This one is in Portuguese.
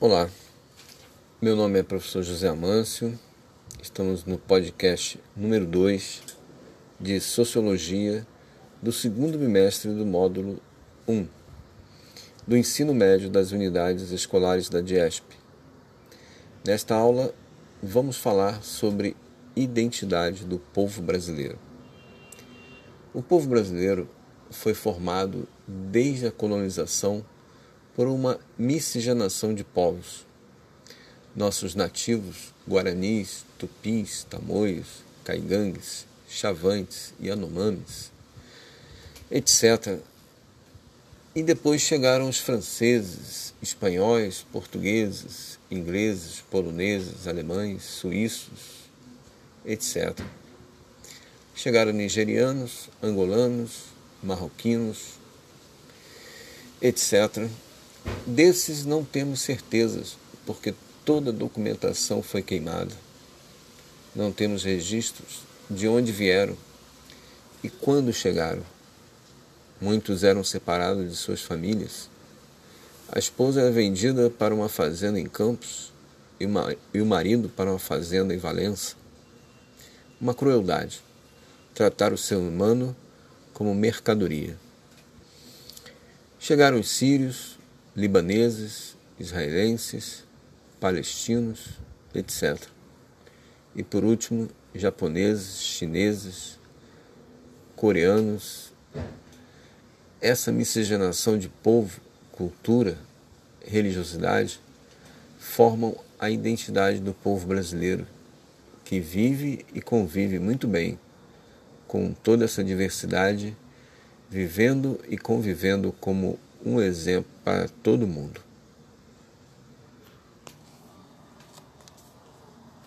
Olá, meu nome é professor José Amâncio, estamos no podcast número 2 de Sociologia do segundo bimestre do módulo 1 do ensino médio das unidades escolares da DIESP. Nesta aula, vamos falar sobre identidade do povo brasileiro. O povo brasileiro foi formado desde a colonização por uma miscigenação de povos. Nossos nativos, guaranis, tupis, tamoios, caigangues, chavantes, yanomamis, etc. E depois chegaram os franceses, espanhóis, portugueses, ingleses, poloneses, alemães, suíços, etc. Chegaram nigerianos, angolanos, marroquinos, etc. Desses não temos certezas, porque toda a documentação foi queimada. Não temos registros de onde vieram e quando chegaram. Muitos eram separados de suas famílias. A esposa era vendida para uma fazenda em Campos e o marido para uma fazenda em Valença. Uma crueldade. Tratar o ser humano como mercadoria. Chegaram os sírios, libaneses, israelenses, palestinos, etc. E por último, japoneses, chineses, coreanos. Essa miscigenação de povo, cultura, religiosidade formam a identidade do povo brasileiro, que vive e convive muito bem com toda essa diversidade, vivendo e convivendo como um exemplo para todo mundo.